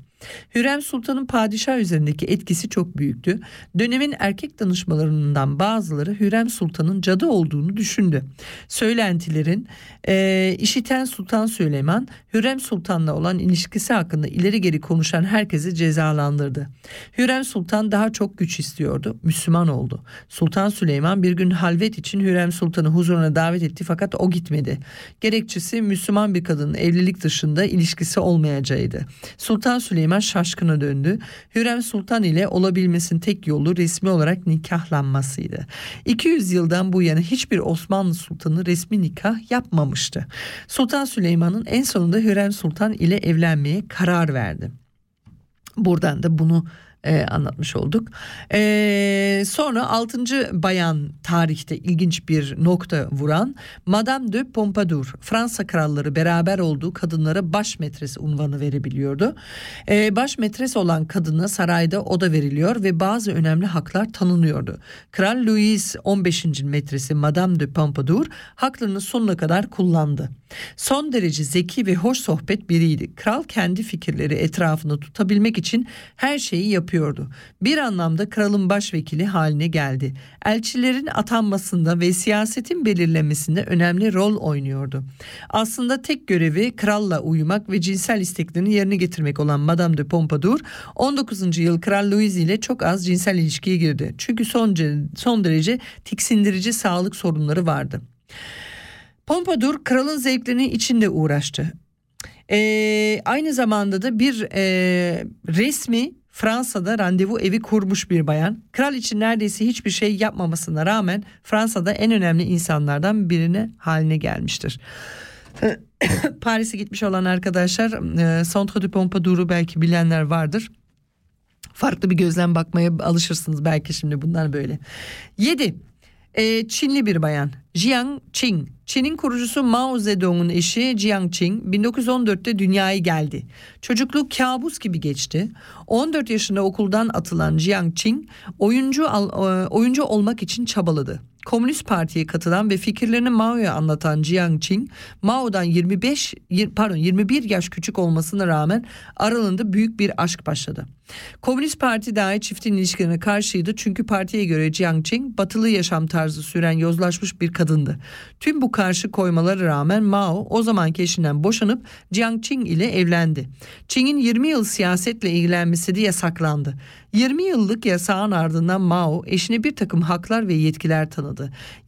Hürrem Sultan'ın padişah üzerindeki etkisi çok büyüktü. Dönemin erkek danışmalarından bazıları Hürrem Sultan'ın cadı olduğunu düşündü. Söylentilerin e, işiten Sultan Süleyman Hürrem Sultan'la olan ilişkisi hakkında ileri geri konuşan herkesi cezalandırdı. Hürrem Sultan daha çok güç istiyordu. Müslüman oldu. Sultan Süleyman bir gün halvet için Hürrem Sultan'ı huzuruna davet etti fakat o gitmedi. Gerekçesi Müslüman bir kadının evlilik dışında ilişkisi olmayacağıydı. Sultan Süleyman şaşkına döndü. Hürrem Sultan ile olabilmesinin tek yolu resmi olarak nikahlanmasıydı. 200 yıldan bu yana hiçbir Osmanlı sultanı resmi nikah yapmamıştı. Sultan Süleyman'ın en sonunda Hürrem Sultan ile evlenmeye karar verdi. Buradan da bunu e, anlatmış olduk. E, sonra 6. bayan tarihte ilginç bir nokta vuran Madame de Pompadour Fransa kralları beraber olduğu kadınlara baş metresi unvanı verebiliyordu. E, baş metres olan kadına sarayda oda veriliyor ve bazı önemli haklar tanınıyordu. Kral Louis 15. metresi Madame de Pompadour haklarını sonuna kadar kullandı. Son derece zeki ve hoş sohbet biriydi. Kral kendi fikirleri etrafında tutabilmek için her şeyi yapıyordu. Bir anlamda kralın başvekili haline geldi. Elçilerin atanmasında ve siyasetin belirlenmesinde önemli rol oynuyordu. Aslında tek görevi kralla uyumak ve cinsel isteklerini yerine getirmek olan Madame de Pompadour 19. yıl Kral Louis ile çok az cinsel ilişkiye girdi. Çünkü son, son derece tiksindirici sağlık sorunları vardı. Pompadour kralın zevklerinin içinde uğraştı. Ee, aynı zamanda da bir e, resmi Fransa'da randevu evi kurmuş bir bayan. Kral için neredeyse hiçbir şey yapmamasına rağmen Fransa'da en önemli insanlardan birine haline gelmiştir. Paris'e gitmiş olan arkadaşlar e, Centre de Pompadour'u belki bilenler vardır. Farklı bir gözlem bakmaya alışırsınız belki şimdi bunlar böyle. 7. Ee, Çinli bir bayan. Jiang Qing. Çin'in kurucusu Mao Zedong'un eşi Jiang Qing 1914'te dünyaya geldi. Çocukluk kabus gibi geçti. 14 yaşında okuldan atılan Jiang Qing oyuncu e, oyuncu olmak için çabaladı. Komünist Parti'ye katılan ve fikirlerini Mao'ya anlatan Jiang Qing, Mao'dan 25 yir- pardon 21 yaş küçük olmasına rağmen aralarında büyük bir aşk başladı. Komünist Parti dahi çiftin ilişkilerine karşıydı çünkü partiye göre Jiang Qing batılı yaşam tarzı süren yozlaşmış bir kadındı. Tüm bu karşı koymalara rağmen Mao o zamanki eşinden boşanıp Jiang Qing ile evlendi. Qing'in 20 yıl siyasetle ilgilenmesi de yasaklandı. 20 yıllık yasağın ardından Mao eşine bir takım haklar ve yetkiler tanıdı.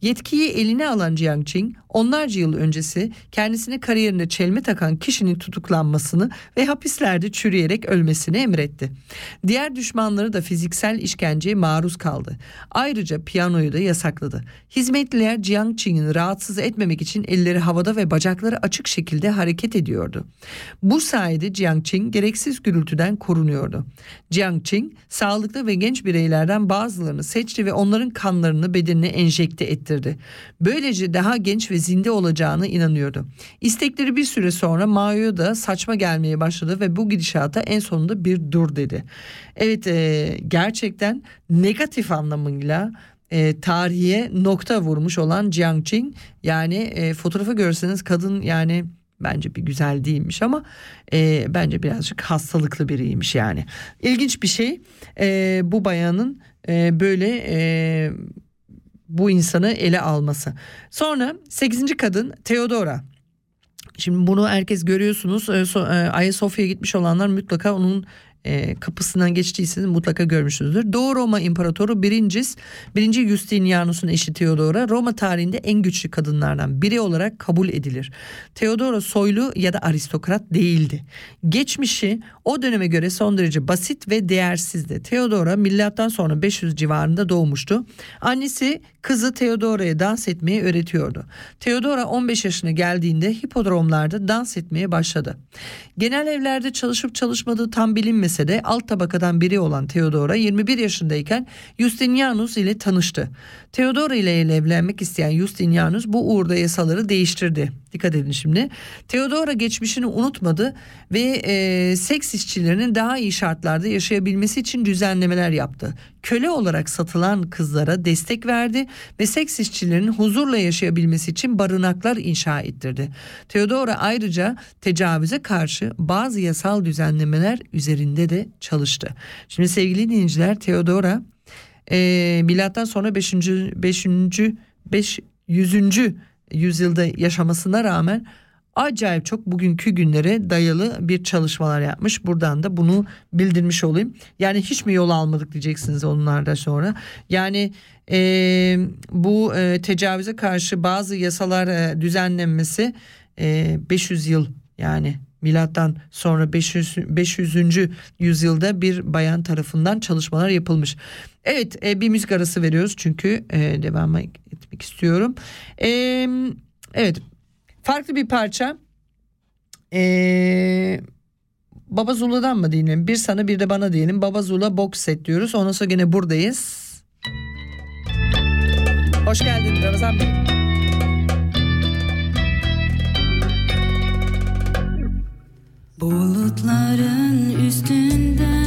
Yetkiyi eline alan Jiang Qing onlarca yıl öncesi kendisine kariyerine çelme takan kişinin tutuklanmasını ve hapislerde çürüyerek ölmesini emretti. Diğer düşmanları da fiziksel işkenceye maruz kaldı. Ayrıca piyanoyu da yasakladı. Hizmetliler Jiang Qing'i rahatsız etmemek için elleri havada ve bacakları açık şekilde hareket ediyordu. Bu sayede Jiang Qing gereksiz gürültüden korunuyordu. Jiang Qing sağlıklı ve genç bireylerden bazılarını seçti ve onların kanlarını bedenine enjekte ettirdi. Böylece daha genç ve zinde olacağını inanıyordu. İstekleri bir süre sonra Mao'ya da saçma gelmeye başladı ve bu gidişata en sonunda bir dur dedi. Evet e, gerçekten negatif anlamıyla e, tarihe nokta vurmuş olan Jiang Qing yani e, fotoğrafı görseniz kadın yani bence bir güzel değilmiş ama e, bence birazcık hastalıklı biriymiş yani. İlginç bir şey e, bu bayanın e, böyle e, bu insanı ele alması. Sonra 8. kadın Theodora. Şimdi bunu herkes görüyorsunuz. E, so, e, Ayasofya'ya gitmiş olanlar mutlaka onun e, kapısından geçtiyseniz mutlaka görmüşsünüzdür. Doğu Roma İmparatoru 1. 1. Justinianus'un eşi Theodora Roma tarihinde en güçlü kadınlardan biri olarak kabul edilir. Theodora soylu ya da aristokrat değildi. Geçmişi o döneme göre son derece basit ve değersizdi. Theodora milattan sonra 500 civarında doğmuştu. Annesi kızı Theodora'ya dans etmeyi öğretiyordu. Theodora 15 yaşına geldiğinde hipodromlarda dans etmeye başladı. Genel evlerde çalışıp çalışmadığı tam bilinmese de alt tabakadan biri olan Theodora 21 yaşındayken Justinianus ile tanıştı. Theodora ile evlenmek isteyen Justinianus bu uğurda yasaları değiştirdi. Dikkat edin şimdi. Theodora geçmişini unutmadı ve e, seks işçilerinin daha iyi şartlarda yaşayabilmesi için düzenlemeler yaptı. Köle olarak satılan kızlara destek verdi ve seks işçilerinin huzurla yaşayabilmesi için barınaklar inşa ettirdi. Theodora ayrıca tecavüze karşı bazı yasal düzenlemeler üzerinde de çalıştı. Şimdi sevgili dinleyiciler Theodora e, milattan sonra 5. 5. 500. yüzyılda yaşamasına rağmen acayip çok bugünkü günlere dayalı bir çalışmalar yapmış. Buradan da bunu bildirmiş olayım. Yani hiç mi yol almadık diyeceksiniz onlardan sonra. Yani e, bu e, tecavüze karşı bazı yasalar e, düzenlenmesi e, 500 yıl yani milattan sonra 500 500. yüzyılda bir bayan tarafından çalışmalar yapılmış. Evet e, bir müzik arası veriyoruz çünkü e, devam etmek istiyorum. E, evet farklı bir parça. E, Baba Zula'dan mı diyelim? Bir sana bir de bana diyelim. Baba Zula box set diyoruz. Ondan sonra gene buradayız. Hoş geldin Ramazan Bey. Bulutların üstünden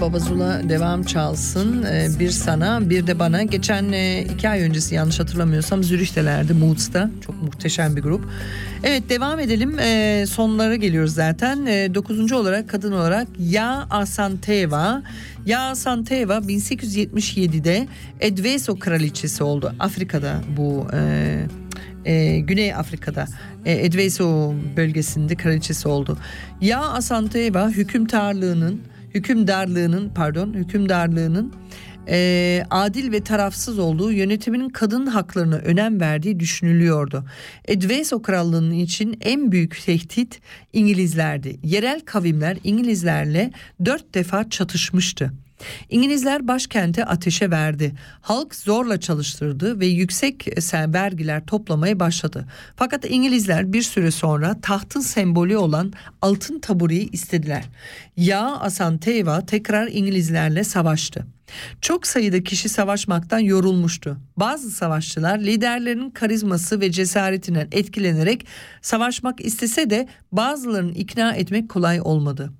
Babazula devam çalsın. Ee, bir sana bir de bana. Geçen e, iki ay öncesi yanlış hatırlamıyorsam Zürih'telerdi Moods'ta çok muhteşem bir grup. Evet devam edelim. Ee, sonlara geliyoruz zaten. Ee, dokuzuncu olarak kadın olarak Ya Asanteva. Ya Asanteva 1877'de Edveso kraliçesi oldu. Afrika'da bu e, e, Güney Afrika'da e, Edveso bölgesinde kraliçesi oldu. Ya Asanteva hükümdarlığının hükümdarlığının pardon hükümdarlığının e, adil ve tarafsız olduğu yönetiminin kadın haklarına önem verdiği düşünülüyordu. Edveso krallığının için en büyük tehdit İngilizlerdi. Yerel kavimler İngilizlerle dört defa çatışmıştı. İngilizler başkente ateşe verdi. Halk zorla çalıştırdı ve yüksek e, vergiler toplamaya başladı. Fakat İngilizler bir süre sonra tahtın sembolü olan altın tabureyi istediler. Ya Asanteva tekrar İngilizlerle savaştı. Çok sayıda kişi savaşmaktan yorulmuştu. Bazı savaşçılar liderlerinin karizması ve cesaretinden etkilenerek savaşmak istese de bazılarını ikna etmek kolay olmadı.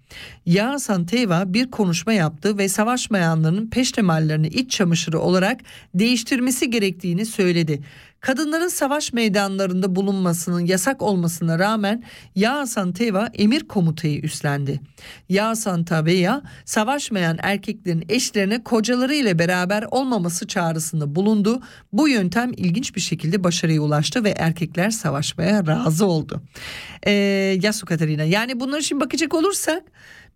Ya Santeva bir konuşma yaptı ve savaşmayanların peştemallerini iç çamaşırı olarak değiştirmesi gerektiğini söyledi. Kadınların savaş meydanlarında bulunmasının yasak olmasına rağmen Ya Santeva emir komutayı üstlendi. Ya Santavea savaşmayan erkeklerin eşlerine kocaları ile beraber olmaması çağrısında bulundu. Bu yöntem ilginç bir şekilde başarıya ulaştı ve erkekler savaşmaya razı oldu. Ee, Yasu Katarina yani bunları şimdi bakacak olursak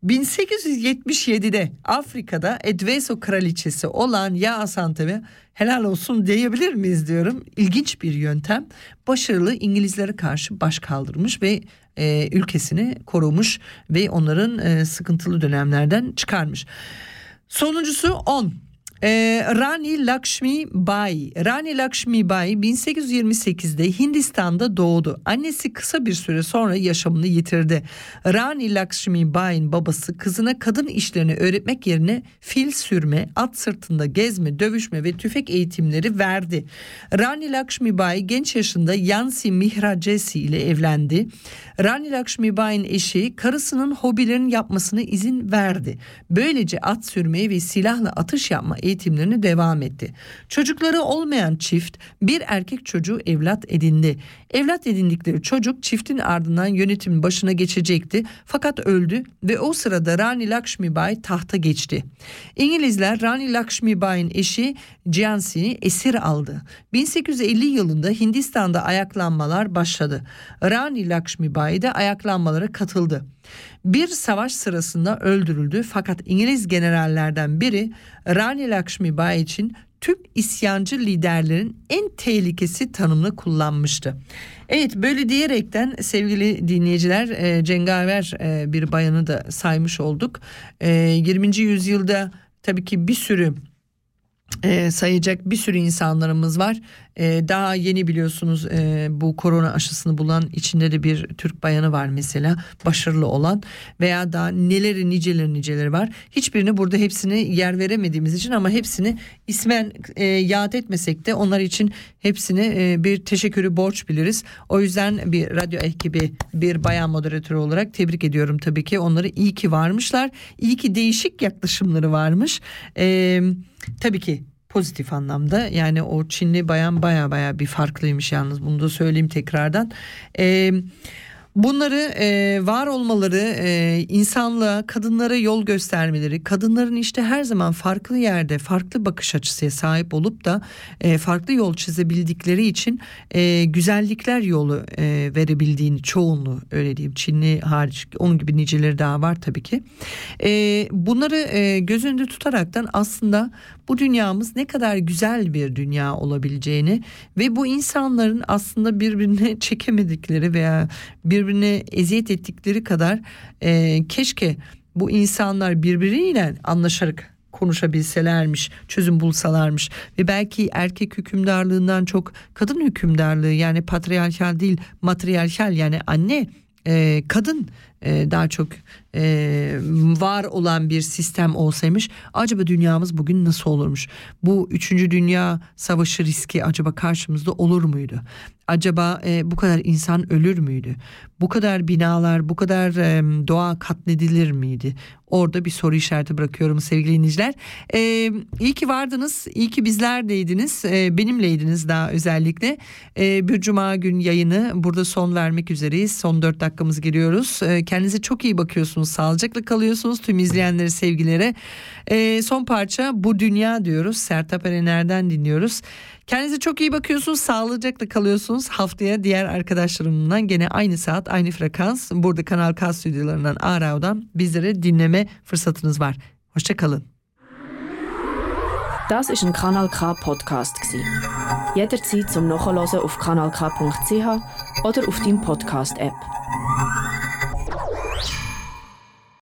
1877'de Afrika'da Edveso kraliçesi olan Ya Asanteve helal olsun diyebilir miyiz diyorum. İlginç bir yöntem. Başarılı İngilizlere karşı baş kaldırmış ve e, ülkesini korumuş ve onların e, sıkıntılı dönemlerden çıkarmış. Sonuncusu 10. Ee, Rani Lakshmi Bai. Rani Lakshmi Bai 1828'de Hindistan'da doğdu. Annesi kısa bir süre sonra yaşamını yitirdi. Rani Lakshmi Bai'nin babası kızına kadın işlerini öğretmek yerine fil sürme, at sırtında gezme, dövüşme ve tüfek eğitimleri verdi. Rani Lakshmi Bai genç yaşında Yansi Mihrajesi ile evlendi. Rani Lakshmi Bai'nin eşi karısının hobilerini yapmasına izin verdi. Böylece at sürmeyi ve silahla atış yapma eğitimlerini devam etti. Çocukları olmayan çift bir erkek çocuğu evlat edindi. Evlat edindikleri çocuk çiftin ardından yönetimin başına geçecekti fakat öldü ve o sırada Rani Lakshmi Bai tahta geçti. İngilizler Rani Lakshmi Bai'nin eşi Jhansi'ni esir aldı. 1850 yılında Hindistan'da ayaklanmalar başladı. Rani Lakshmi Bai de ayaklanmalara katıldı. Bir savaş sırasında öldürüldü fakat İngiliz generallerden biri Rani Lakshmi Bai için tüm isyancı liderlerin en tehlikesi tanımını kullanmıştı. Evet böyle diyerekten sevgili dinleyiciler e, cengaver e, bir bayanı da saymış olduk. E, 20. yüzyılda tabii ki bir sürü e, sayacak bir sürü insanlarımız var. E, daha yeni biliyorsunuz e, bu korona aşısını bulan içinde de bir Türk bayanı var mesela başarılı olan veya daha neleri niceleri niceleri var. Hiçbirini burada hepsini yer veremediğimiz için ama hepsini ismen e, yad etmesek de onlar için hepsini e, bir teşekkürü borç biliriz. O yüzden bir radyo ekibi bir bayan moderatörü olarak tebrik ediyorum tabii ki onları iyi ki varmışlar. İyi ki değişik yaklaşımları varmış. Eee Tabii ki pozitif anlamda yani o Çinli bayan baya baya bir farklıymış yalnız bunu da söyleyeyim tekrardan. Ee, Bunları e, var olmaları, e, insanlığa, kadınlara yol göstermeleri, kadınların işte her zaman farklı yerde, farklı bakış açısıya sahip olup da e, farklı yol çizebildikleri için e, güzellikler yolu e, verebildiğini çoğunluğu öyle diyeyim. Çinli hariç onun gibi niceleri daha var tabii ki. E, bunları e, göz önünde tutaraktan aslında bu dünyamız ne kadar güzel bir dünya olabileceğini ve bu insanların aslında birbirine çekemedikleri veya birbirine eziyet ettikleri kadar e, keşke bu insanlar birbiriyle anlaşarak konuşabilselermiş, çözüm bulsalarmış. Ve belki erkek hükümdarlığından çok kadın hükümdarlığı yani patriarkal değil matriarkal yani anne e, kadın e, daha çok e, var olan bir sistem olsaymış acaba dünyamız bugün nasıl olurmuş? Bu 3. Dünya Savaşı riski acaba karşımızda olur muydu? Acaba e, bu kadar insan ölür müydü? Bu kadar binalar, bu kadar e, doğa katledilir miydi? Orada bir soru işareti bırakıyorum sevgili dinleyiciler. E, iyi ki vardınız, iyi ki bizlerdeydiniz, e, benimleydiniz daha özellikle. E, bir cuma gün yayını burada son vermek üzereyiz. Son 4 dakikamız giriyoruz. E, kendinize çok iyi bakıyorsunuz, sağlıcakla kalıyorsunuz. Tüm izleyenleri sevgilere. E, son parça Bu Dünya diyoruz. Sertab Erener'den dinliyoruz. Kendinize çok iyi bakıyorsunuz, sağlıcakla kalıyorsunuz. Haftaya diğer arkadaşlarımdan gene aynı saat, aynı frekans. Burada Kanal K stüdyolarından Arao'dan bizlere dinleme fırsatınız var. Hoşçakalın. Das ist ein Kanal K Podcast gsi. Jederzeit zum Nachhören auf kanalk.ch oder auf deinem Podcast App.